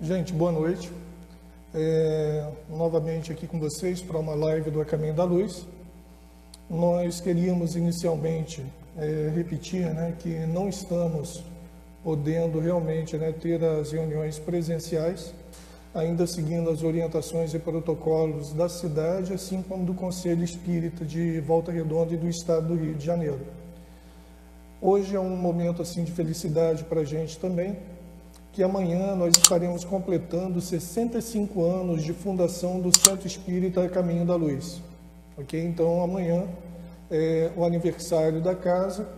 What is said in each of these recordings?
Gente, boa noite. É, novamente aqui com vocês para uma live do A Caminho da Luz. Nós queríamos inicialmente é, repetir né, que não estamos podendo realmente né, ter as reuniões presenciais, ainda seguindo as orientações e protocolos da cidade, assim como do Conselho Espírita de Volta Redonda e do Estado do Rio de Janeiro. Hoje é um momento assim de felicidade para a gente também, que amanhã nós estaremos completando 65 anos de fundação do Centro Espírita Caminho da Luz. Ok? Então amanhã é o aniversário da casa.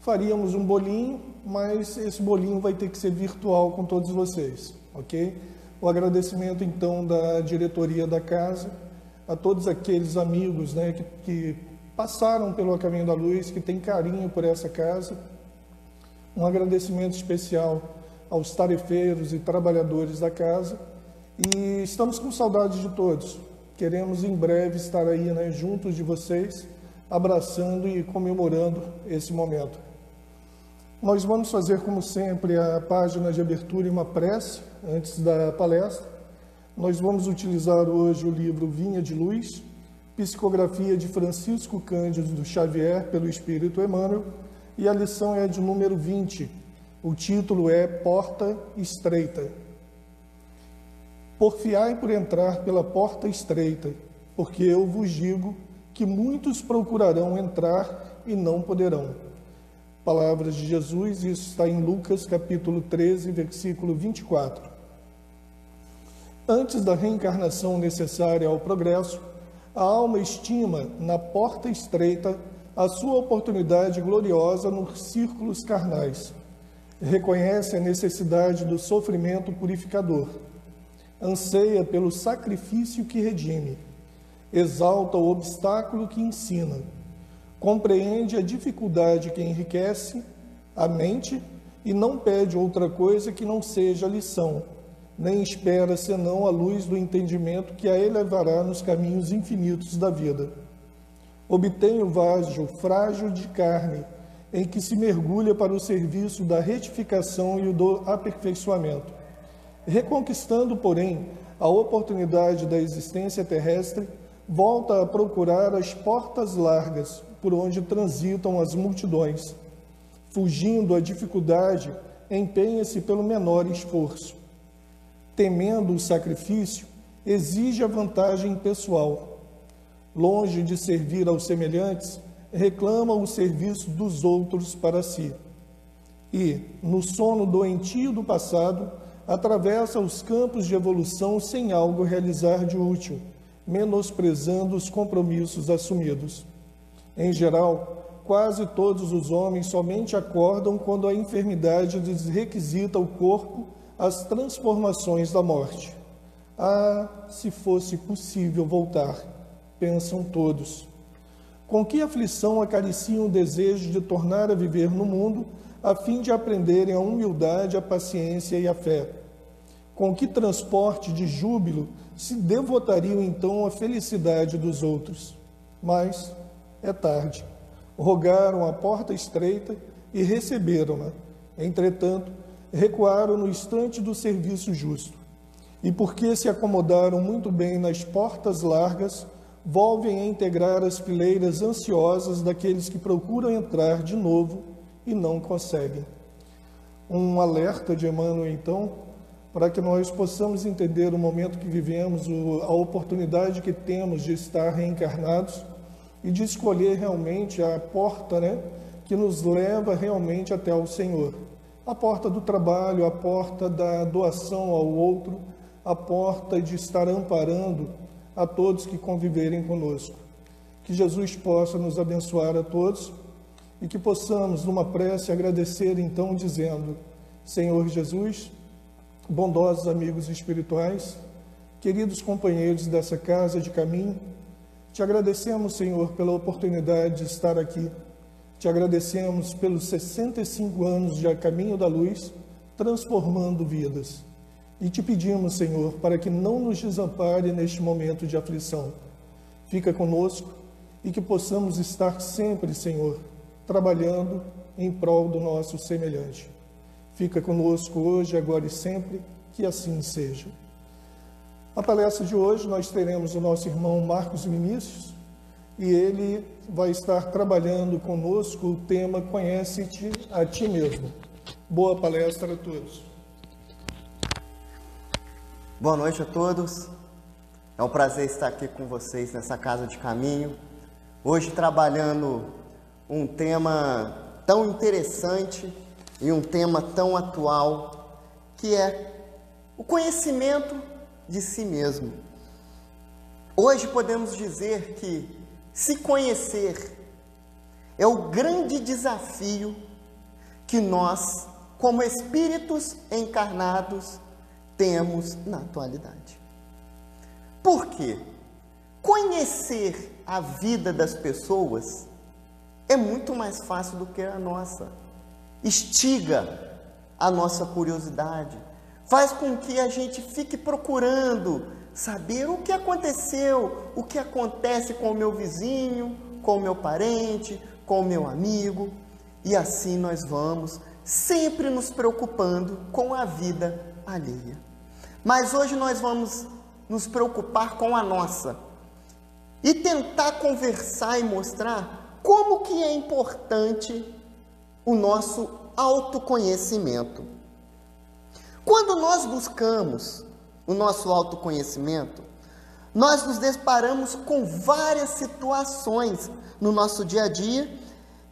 Faríamos um bolinho, mas esse bolinho vai ter que ser virtual com todos vocês. Ok? O agradecimento então da diretoria da casa, a todos aqueles amigos né, que, que passaram pelo Caminho da Luz, que têm carinho por essa casa. Um agradecimento especial aos tarefeiros e trabalhadores da casa. E estamos com saudade de todos. Queremos em breve estar aí né, juntos de vocês, abraçando e comemorando esse momento. Nós vamos fazer, como sempre, a página de abertura e uma prece antes da palestra. Nós vamos utilizar hoje o livro Vinha de Luz, psicografia de Francisco Cândido Xavier pelo Espírito Emmanuel, e a lição é de número 20, o título é Porta Estreita. Porfiai por entrar pela porta estreita, porque eu vos digo que muitos procurarão entrar e não poderão. Palavras de Jesus, isso está em Lucas capítulo 13, versículo 24. Antes da reencarnação necessária ao progresso, a alma estima na porta estreita a sua oportunidade gloriosa nos círculos carnais reconhece a necessidade do sofrimento purificador, anseia pelo sacrifício que redime, exalta o obstáculo que ensina, compreende a dificuldade que enriquece a mente e não pede outra coisa que não seja lição, nem espera senão a luz do entendimento que a elevará nos caminhos infinitos da vida. Obtém o vaso frágil de carne em que se mergulha para o serviço da retificação e do aperfeiçoamento. Reconquistando, porém, a oportunidade da existência terrestre, volta a procurar as portas largas por onde transitam as multidões. Fugindo à dificuldade, empenha-se pelo menor esforço. Temendo o sacrifício, exige a vantagem pessoal. Longe de servir aos semelhantes, reclama o serviço dos outros para si. E, no sono doentio do passado, atravessa os campos de evolução sem algo realizar de útil, menosprezando os compromissos assumidos. Em geral, quase todos os homens somente acordam quando a enfermidade lhes requisita o corpo as transformações da morte. Ah, se fosse possível voltar, pensam todos. Com que aflição acariciam o desejo de tornar a viver no mundo, a fim de aprenderem a humildade, a paciência e a fé? Com que transporte de júbilo se devotariam então à felicidade dos outros? Mas é tarde. Rogaram a porta estreita e receberam-na. Entretanto, recuaram no instante do serviço justo. E porque se acomodaram muito bem nas portas largas, volvem a integrar as fileiras ansiosas daqueles que procuram entrar de novo e não conseguem. Um alerta de Emmanuel, então, para que nós possamos entender o momento que vivemos, a oportunidade que temos de estar reencarnados e de escolher realmente a porta né, que nos leva realmente até o Senhor. A porta do trabalho, a porta da doação ao outro, a porta de estar amparando a todos que conviverem conosco. Que Jesus possa nos abençoar a todos e que possamos, numa prece, agradecer então, dizendo: Senhor Jesus, bondosos amigos espirituais, queridos companheiros dessa casa de caminho, te agradecemos, Senhor, pela oportunidade de estar aqui. Te agradecemos pelos 65 anos de Caminho da Luz, transformando vidas. E te pedimos, Senhor, para que não nos desampare neste momento de aflição. Fica conosco e que possamos estar sempre, Senhor, trabalhando em prol do nosso semelhante. Fica conosco hoje, agora e sempre. Que assim seja. A palestra de hoje nós teremos o nosso irmão Marcos Vinícius e ele vai estar trabalhando conosco o tema Conhece-te a ti mesmo. Boa palestra a todos. Boa noite a todos. É um prazer estar aqui com vocês nessa casa de caminho. Hoje trabalhando um tema tão interessante e um tema tão atual, que é o conhecimento de si mesmo. Hoje podemos dizer que se conhecer é o grande desafio que nós, como espíritos encarnados, temos na atualidade. Por quê? Conhecer a vida das pessoas é muito mais fácil do que a nossa. Estiga a nossa curiosidade, faz com que a gente fique procurando saber o que aconteceu, o que acontece com o meu vizinho, com o meu parente, com o meu amigo, e assim nós vamos sempre nos preocupando com a vida alheia. Mas hoje nós vamos nos preocupar com a nossa e tentar conversar e mostrar como que é importante o nosso autoconhecimento. Quando nós buscamos o nosso autoconhecimento, nós nos deparamos com várias situações no nosso dia a dia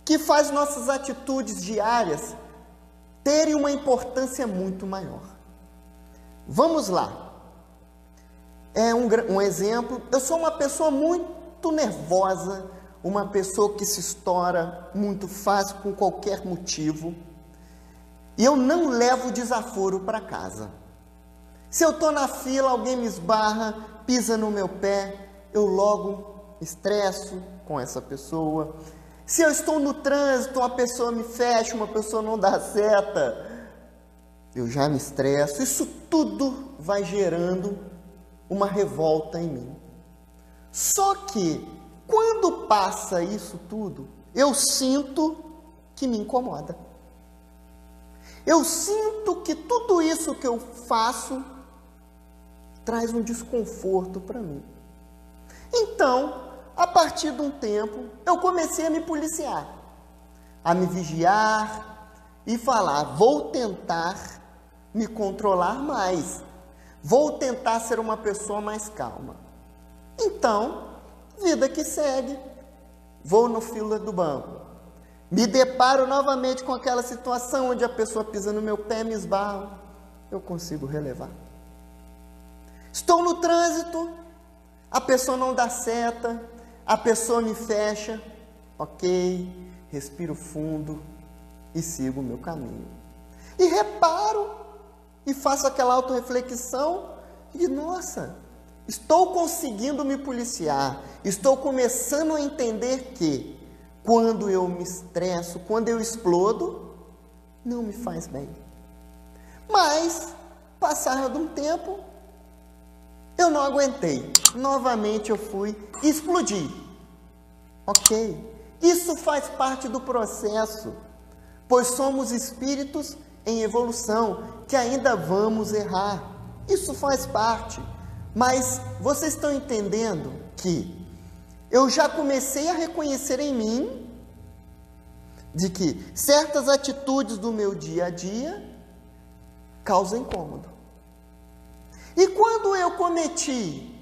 que faz nossas atitudes diárias terem uma importância muito maior. Vamos lá. É um, um exemplo. Eu sou uma pessoa muito nervosa uma pessoa que se estoura muito fácil com qualquer motivo. E eu não levo desaforo para casa. Se eu estou na fila, alguém me esbarra, pisa no meu pé, eu logo estresso com essa pessoa. Se eu estou no trânsito, uma pessoa me fecha, uma pessoa não dá seta, eu já me estresso. Isso tudo vai gerando uma revolta em mim. Só que quando passa isso tudo, eu sinto que me incomoda. Eu sinto que tudo isso que eu faço traz um desconforto para mim. Então, a partir de um tempo, eu comecei a me policiar, a me vigiar e falar: vou tentar me controlar mais, vou tentar ser uma pessoa mais calma. Então, Vida que segue. Vou no fila do banco. Me deparo novamente com aquela situação onde a pessoa pisa no meu pé, me esbarro. Eu consigo relevar. Estou no trânsito, a pessoa não dá seta, a pessoa me fecha. Ok, respiro fundo e sigo o meu caminho. E reparo e faço aquela autorreflexão e, nossa, Estou conseguindo me policiar, estou começando a entender que quando eu me estresso, quando eu explodo, não me faz bem. Mas, passado um tempo, eu não aguentei. Novamente eu fui e explodi. Ok? Isso faz parte do processo, pois somos espíritos em evolução que ainda vamos errar. Isso faz parte. Mas vocês estão entendendo que eu já comecei a reconhecer em mim de que certas atitudes do meu dia a dia causam incômodo. E quando eu cometi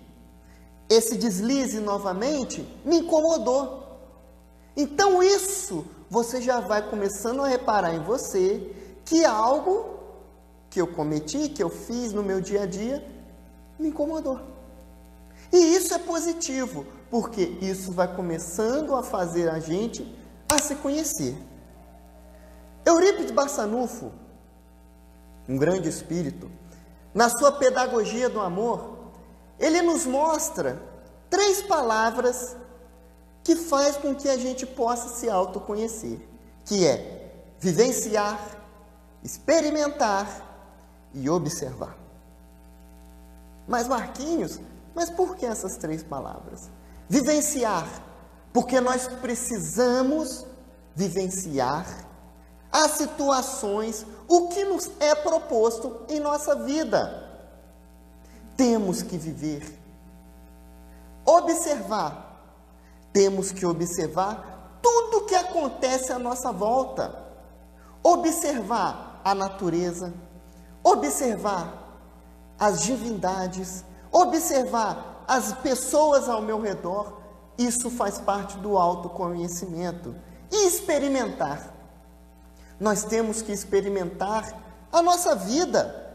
esse deslize novamente, me incomodou. Então isso você já vai começando a reparar em você que algo que eu cometi, que eu fiz no meu dia a dia, me incomodou. E isso é positivo, porque isso vai começando a fazer a gente a se conhecer. Eurípides Barçanufo, um grande espírito, na sua pedagogia do amor, ele nos mostra três palavras que faz com que a gente possa se autoconhecer, que é vivenciar, experimentar e observar. Mas Marquinhos, mas por que essas três palavras? Vivenciar, porque nós precisamos vivenciar às situações, o que nos é proposto em nossa vida. Temos que viver, observar, temos que observar tudo que acontece à nossa volta, observar a natureza, observar as divindades, observar as pessoas ao meu redor, isso faz parte do autoconhecimento. E experimentar. Nós temos que experimentar a nossa vida.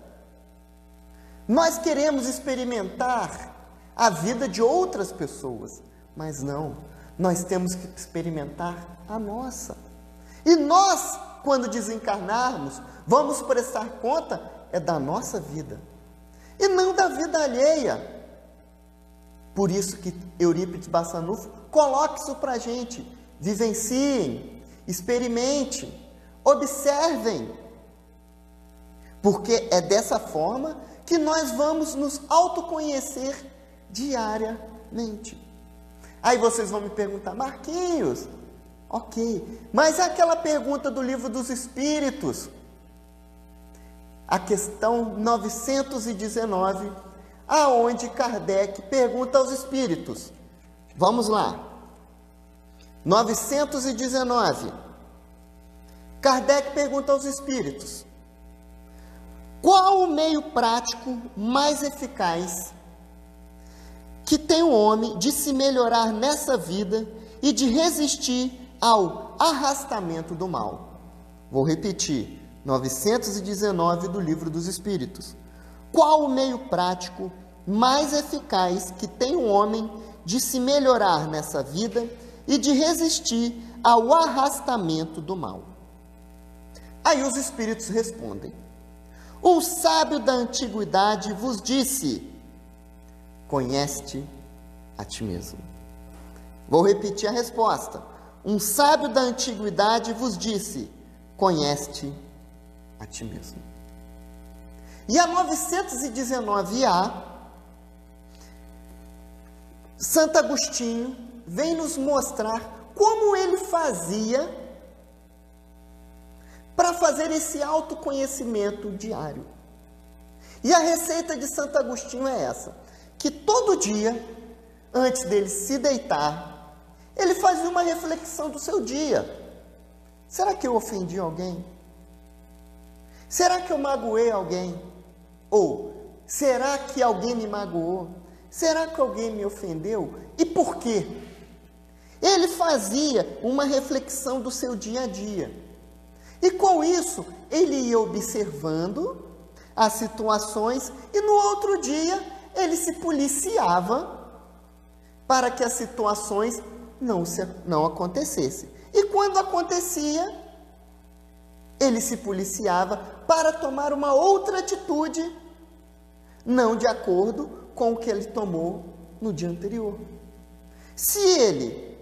Nós queremos experimentar a vida de outras pessoas, mas não, nós temos que experimentar a nossa. E nós, quando desencarnarmos, vamos prestar conta é da nossa vida e não da vida alheia. Por isso que Eurípides Bassanufo coloca isso para a gente. Vivenciem, experimente, observem. Porque é dessa forma que nós vamos nos autoconhecer diariamente. Aí vocês vão me perguntar, Marquinhos, ok, mas é aquela pergunta do livro dos Espíritos, a questão 919, aonde Kardec pergunta aos espíritos. Vamos lá. 919. Kardec pergunta aos espíritos: Qual o meio prático mais eficaz que tem o homem de se melhorar nessa vida e de resistir ao arrastamento do mal? Vou repetir. 919 do Livro dos Espíritos. Qual o meio prático mais eficaz que tem o homem de se melhorar nessa vida e de resistir ao arrastamento do mal? Aí os espíritos respondem: O sábio da antiguidade vos disse: Conhece a ti mesmo. Vou repetir a resposta. Um sábio da antiguidade vos disse: Conhece a ti mesmo. E a 919A, Santo Agostinho vem nos mostrar como ele fazia para fazer esse autoconhecimento diário. E a receita de Santo Agostinho é essa: que todo dia, antes dele se deitar, ele fazia uma reflexão do seu dia. Será que eu ofendi alguém? Será que eu magoei alguém? Ou será que alguém me magoou? Será que alguém me ofendeu? E por quê? Ele fazia uma reflexão do seu dia a dia. E com isso, ele ia observando as situações e no outro dia ele se policiava para que as situações não, se, não acontecessem. E quando acontecia, ele se policiava para tomar uma outra atitude, não de acordo com o que ele tomou no dia anterior. Se ele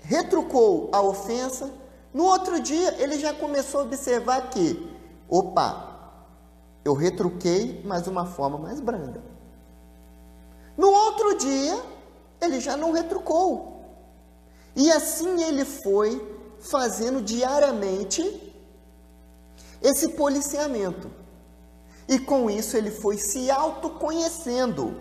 retrucou a ofensa, no outro dia ele já começou a observar que, opa, eu retruquei, mas uma forma mais branda. No outro dia, ele já não retrucou. E assim ele foi fazendo diariamente esse policiamento. E com isso ele foi se autoconhecendo.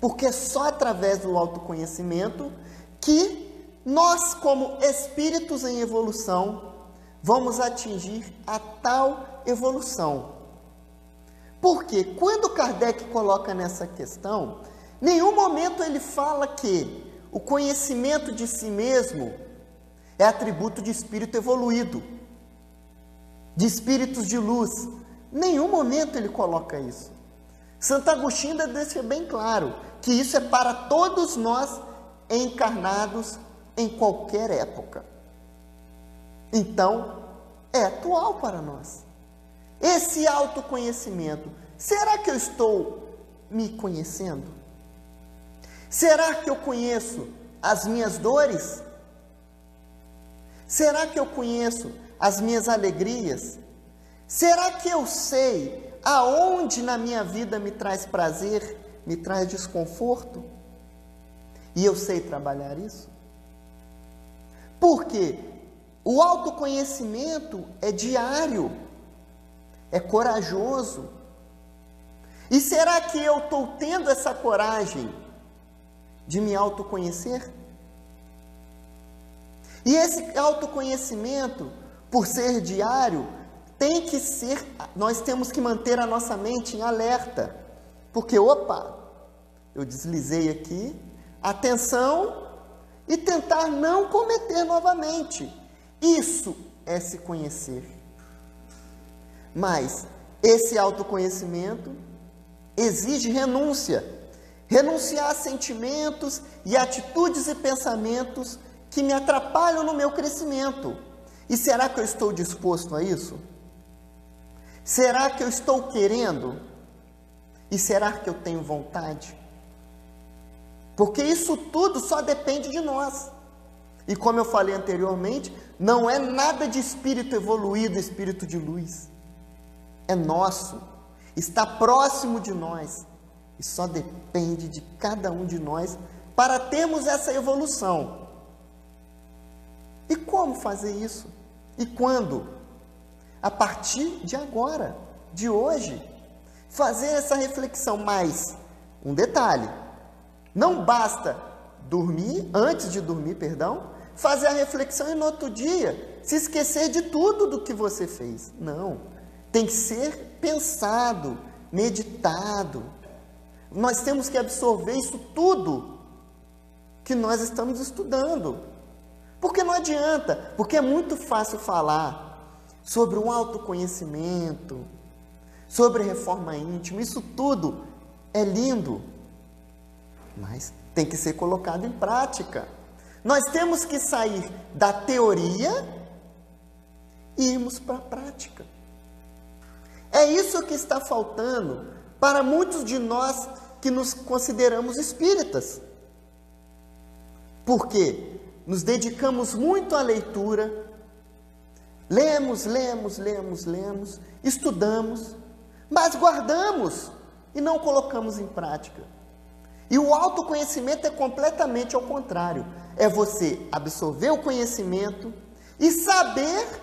Porque é só através do autoconhecimento que nós, como espíritos em evolução, vamos atingir a tal evolução. Porque quando Kardec coloca nessa questão, nenhum momento ele fala que o conhecimento de si mesmo é atributo de espírito evoluído de espíritos de luz. Nenhum momento ele coloca isso. Santo Agostinho deixa bem claro que isso é para todos nós encarnados em qualquer época. Então, é atual para nós. Esse autoconhecimento, será que eu estou me conhecendo? Será que eu conheço as minhas dores? Será que eu conheço as minhas alegrias? Será que eu sei aonde na minha vida me traz prazer, me traz desconforto? E eu sei trabalhar isso? Porque O autoconhecimento é diário, é corajoso. E será que eu estou tendo essa coragem de me autoconhecer? E esse autoconhecimento, por ser diário, tem que ser, nós temos que manter a nossa mente em alerta. Porque, opa, eu deslizei aqui, atenção, e tentar não cometer novamente. Isso é se conhecer. Mas esse autoconhecimento exige renúncia. Renunciar a sentimentos e atitudes e pensamentos que me atrapalham no meu crescimento. E será que eu estou disposto a isso? Será que eu estou querendo? E será que eu tenho vontade? Porque isso tudo só depende de nós. E como eu falei anteriormente, não é nada de espírito evoluído, espírito de luz. É nosso, está próximo de nós. E só depende de cada um de nós para termos essa evolução. E como fazer isso? E quando? A partir de agora, de hoje. Fazer essa reflexão. Mas, um detalhe: não basta dormir, antes de dormir, perdão, fazer a reflexão e no outro dia se esquecer de tudo do que você fez. Não. Tem que ser pensado, meditado. Nós temos que absorver isso tudo que nós estamos estudando. Porque não adianta, porque é muito fácil falar sobre um autoconhecimento, sobre reforma íntima, isso tudo é lindo, mas tem que ser colocado em prática. Nós temos que sair da teoria e irmos para a prática. É isso que está faltando para muitos de nós que nos consideramos espíritas. Porque nos dedicamos muito à leitura, lemos, lemos, lemos, lemos, estudamos, mas guardamos e não colocamos em prática. E o autoconhecimento é completamente ao contrário é você absorver o conhecimento e saber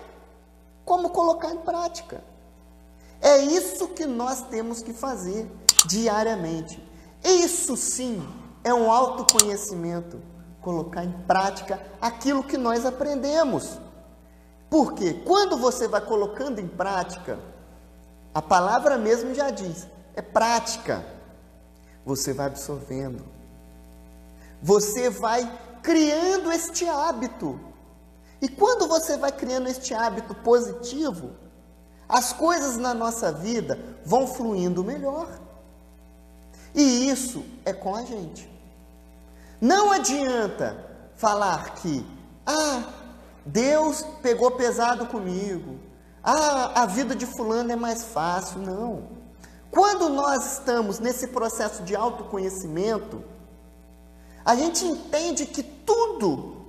como colocar em prática. É isso que nós temos que fazer diariamente. Isso sim é um autoconhecimento, colocar em prática aquilo que nós aprendemos. Porque quando você vai colocando em prática, a palavra mesmo já diz, é prática. Você vai absorvendo. Você vai criando este hábito. E quando você vai criando este hábito positivo, as coisas na nossa vida vão fluindo melhor. E isso é com a gente. Não adianta falar que, ah, Deus pegou pesado comigo, ah, a vida de Fulano é mais fácil. Não. Quando nós estamos nesse processo de autoconhecimento, a gente entende que tudo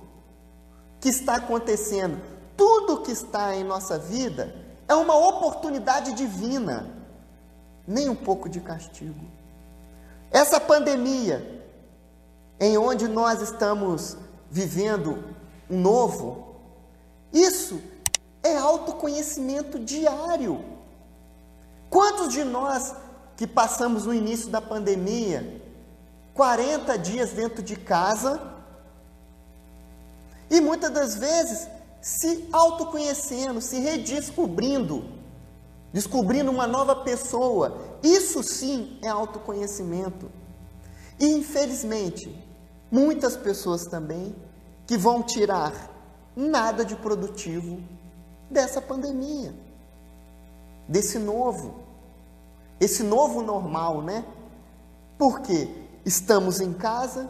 que está acontecendo, tudo que está em nossa vida, é uma oportunidade divina, nem um pouco de castigo. Essa pandemia, em onde nós estamos vivendo um novo, isso é autoconhecimento diário. Quantos de nós que passamos no início da pandemia 40 dias dentro de casa e muitas das vezes se autoconhecendo, se redescobrindo, descobrindo uma nova pessoa. Isso sim é autoconhecimento. E infelizmente, muitas pessoas também que vão tirar nada de produtivo dessa pandemia, desse novo, esse novo normal, né? Por quê? estamos em casa,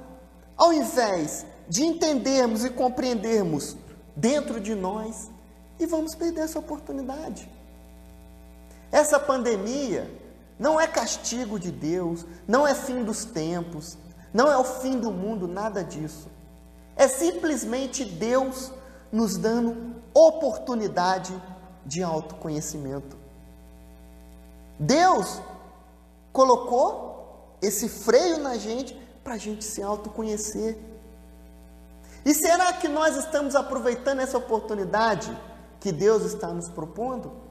ao invés de entendermos e compreendermos dentro de nós, e vamos perder essa oportunidade. Essa pandemia não é castigo de Deus, não é fim dos tempos, não é o fim do mundo, nada disso. É simplesmente Deus nos dando oportunidade de autoconhecimento. Deus colocou esse freio na gente para a gente se autoconhecer. E será que nós estamos aproveitando essa oportunidade que Deus está nos propondo?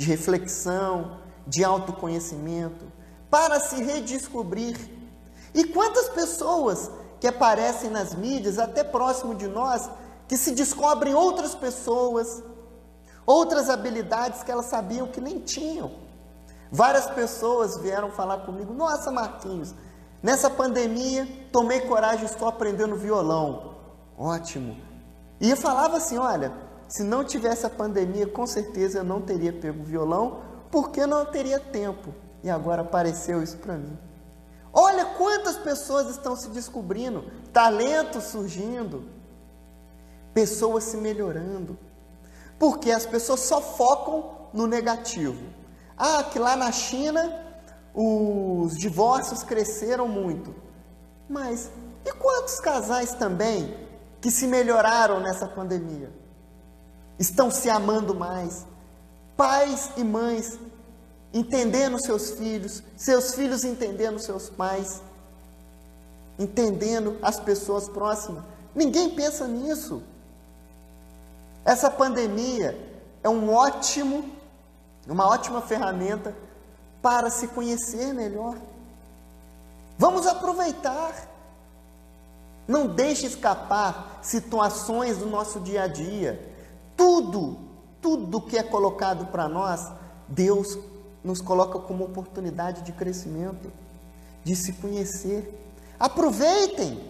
De reflexão, de autoconhecimento, para se redescobrir. E quantas pessoas que aparecem nas mídias, até próximo de nós, que se descobrem outras pessoas, outras habilidades que elas sabiam que nem tinham. Várias pessoas vieram falar comigo: Nossa, Marquinhos, Nessa pandemia, tomei coragem, estou aprendendo violão. Ótimo. E eu falava assim: olha, se não tivesse a pandemia, com certeza eu não teria pego violão, porque não teria tempo. E agora apareceu isso para mim. Olha quantas pessoas estão se descobrindo, talentos surgindo, pessoas se melhorando. Porque as pessoas só focam no negativo. Ah, que lá na China os divórcios cresceram muito. Mas e quantos casais também que se melhoraram nessa pandemia? Estão se amando mais. Pais e mães entendendo seus filhos, seus filhos entendendo seus pais, entendendo as pessoas próximas. Ninguém pensa nisso. Essa pandemia é um ótimo, uma ótima ferramenta para se conhecer melhor. Vamos aproveitar. Não deixe escapar situações do nosso dia a dia. Tudo, tudo que é colocado para nós, Deus nos coloca como oportunidade de crescimento, de se conhecer. Aproveitem.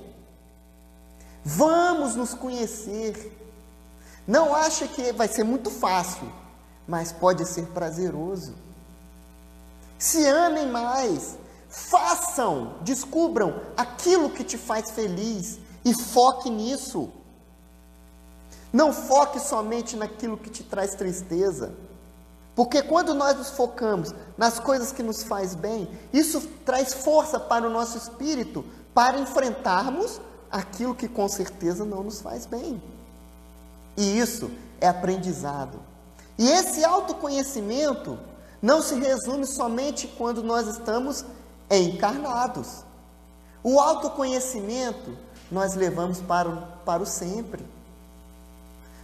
Vamos nos conhecer. Não ache que vai ser muito fácil, mas pode ser prazeroso. Se amem mais. Façam, descubram aquilo que te faz feliz e foque nisso. Não foque somente naquilo que te traz tristeza. Porque quando nós nos focamos nas coisas que nos faz bem, isso traz força para o nosso espírito para enfrentarmos aquilo que com certeza não nos faz bem. E isso é aprendizado. E esse autoconhecimento não se resume somente quando nós estamos encarnados. O autoconhecimento nós levamos para para o sempre.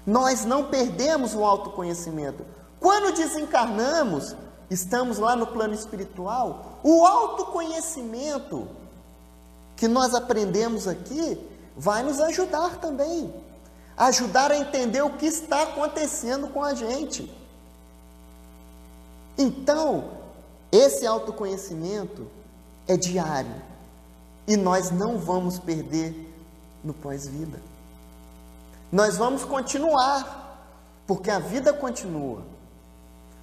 Nós não perdemos o autoconhecimento. Quando desencarnamos, estamos lá no plano espiritual, o autoconhecimento que nós aprendemos aqui vai nos ajudar também. Ajudar a entender o que está acontecendo com a gente. Então, esse autoconhecimento é diário e nós não vamos perder no pós-vida. Nós vamos continuar, porque a vida continua.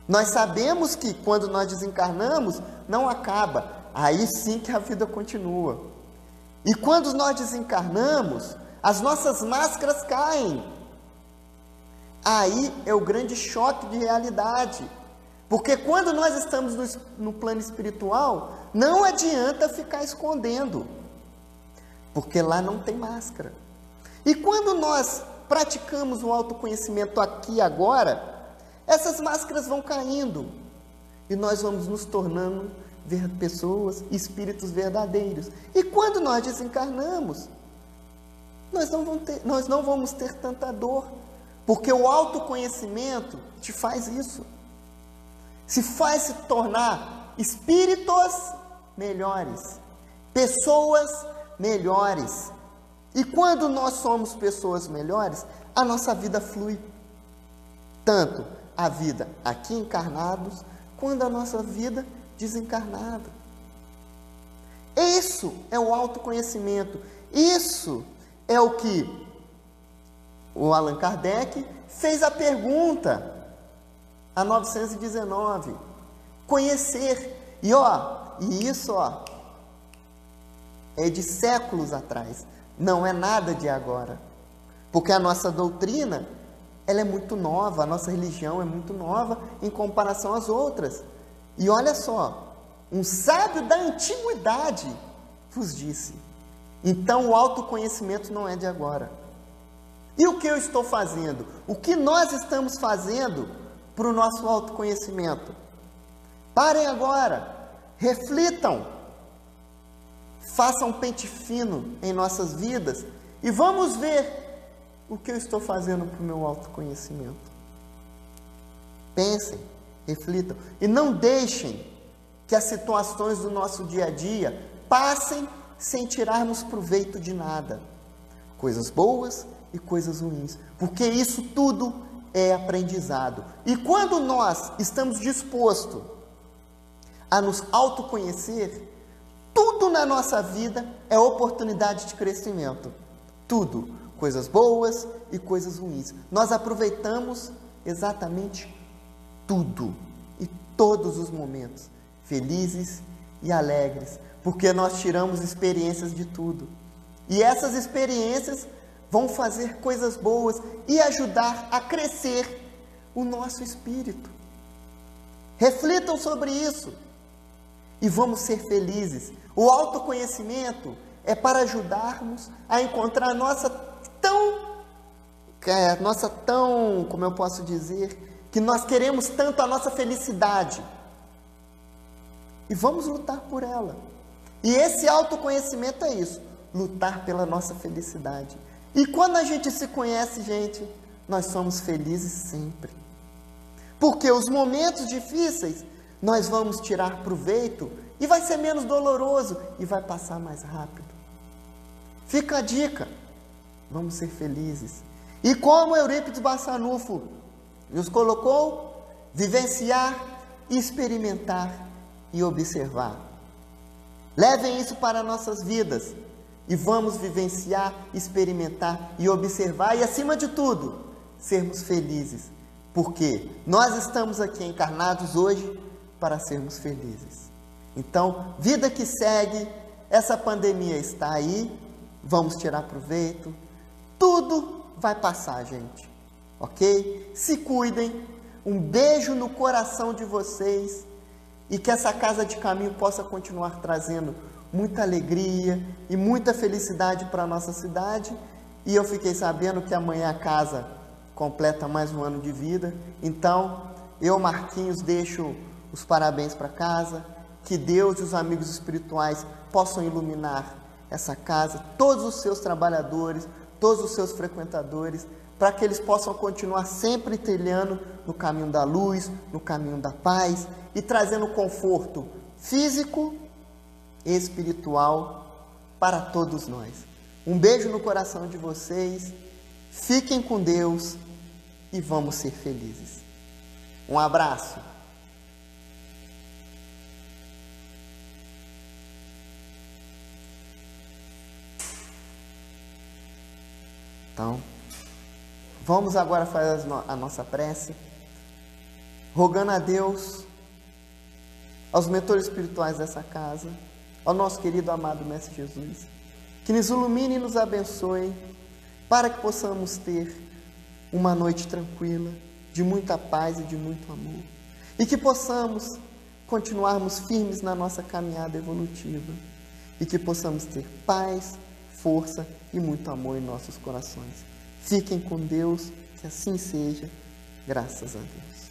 Nós sabemos que quando nós desencarnamos, não acaba, aí sim que a vida continua. E quando nós desencarnamos, as nossas máscaras caem. Aí é o grande choque de realidade. Porque quando nós estamos no, no plano espiritual, não adianta ficar escondendo, porque lá não tem máscara. E quando nós praticamos o autoconhecimento aqui e agora, essas máscaras vão caindo e nós vamos nos tornando pessoas, espíritos verdadeiros. E quando nós desencarnamos, nós não, vamos ter, nós não vamos ter tanta dor, porque o autoconhecimento te faz isso se faz se tornar espíritos melhores, pessoas melhores. E quando nós somos pessoas melhores, a nossa vida flui. Tanto a vida aqui encarnados, quanto a nossa vida desencarnada. Isso é o autoconhecimento. Isso é o que o Allan Kardec fez a pergunta a 919. Conhecer. E ó, e isso ó, é de séculos atrás, não é nada de agora. Porque a nossa doutrina, ela é muito nova, a nossa religião é muito nova em comparação às outras. E olha só, um sábio da antiguidade vos disse. Então o autoconhecimento não é de agora. E o que eu estou fazendo? O que nós estamos fazendo para o nosso autoconhecimento. Parem agora, reflitam, façam um pente fino em nossas vidas e vamos ver o que eu estou fazendo para o meu autoconhecimento. Pensem, reflitam e não deixem que as situações do nosso dia a dia passem sem tirarmos proveito de nada. Coisas boas e coisas ruins, porque isso tudo é aprendizado. E quando nós estamos dispostos a nos autoconhecer, tudo na nossa vida é oportunidade de crescimento. Tudo, coisas boas e coisas ruins. Nós aproveitamos exatamente tudo e todos os momentos, felizes e alegres, porque nós tiramos experiências de tudo. E essas experiências vão fazer coisas boas e ajudar a crescer o nosso espírito. Reflitam sobre isso e vamos ser felizes. O autoconhecimento é para ajudarmos a encontrar a nossa tão, é, nossa tão, como eu posso dizer, que nós queremos tanto a nossa felicidade. E vamos lutar por ela. E esse autoconhecimento é isso, lutar pela nossa felicidade. E quando a gente se conhece, gente, nós somos felizes sempre. Porque os momentos difíceis nós vamos tirar proveito e vai ser menos doloroso e vai passar mais rápido. Fica a dica. Vamos ser felizes. E como Eurípides Bassanufo nos colocou, vivenciar, experimentar e observar. Levem isso para nossas vidas e vamos vivenciar, experimentar e observar e, acima de tudo, sermos felizes, porque nós estamos aqui encarnados hoje para sermos felizes. Então, vida que segue, essa pandemia está aí, vamos tirar proveito, tudo vai passar, gente, ok? Se cuidem, um beijo no coração de vocês e que essa casa de caminho possa continuar trazendo muita alegria e muita felicidade para a nossa cidade. E eu fiquei sabendo que amanhã a casa completa mais um ano de vida. Então, eu, Marquinhos, deixo os parabéns para casa. Que Deus e os amigos espirituais possam iluminar essa casa, todos os seus trabalhadores, todos os seus frequentadores, para que eles possam continuar sempre trilhando no caminho da luz, no caminho da paz e trazendo conforto físico e espiritual para todos nós. Um beijo no coração de vocês, fiquem com Deus e vamos ser felizes. Um abraço. Então, vamos agora fazer a nossa prece, rogando a Deus aos mentores espirituais dessa casa, ao nosso querido amado Mestre Jesus, que nos ilumine e nos abençoe, para que possamos ter uma noite tranquila, de muita paz e de muito amor, e que possamos continuarmos firmes na nossa caminhada evolutiva, e que possamos ter paz, força e muito amor em nossos corações. Fiquem com Deus, que assim seja, graças a Deus.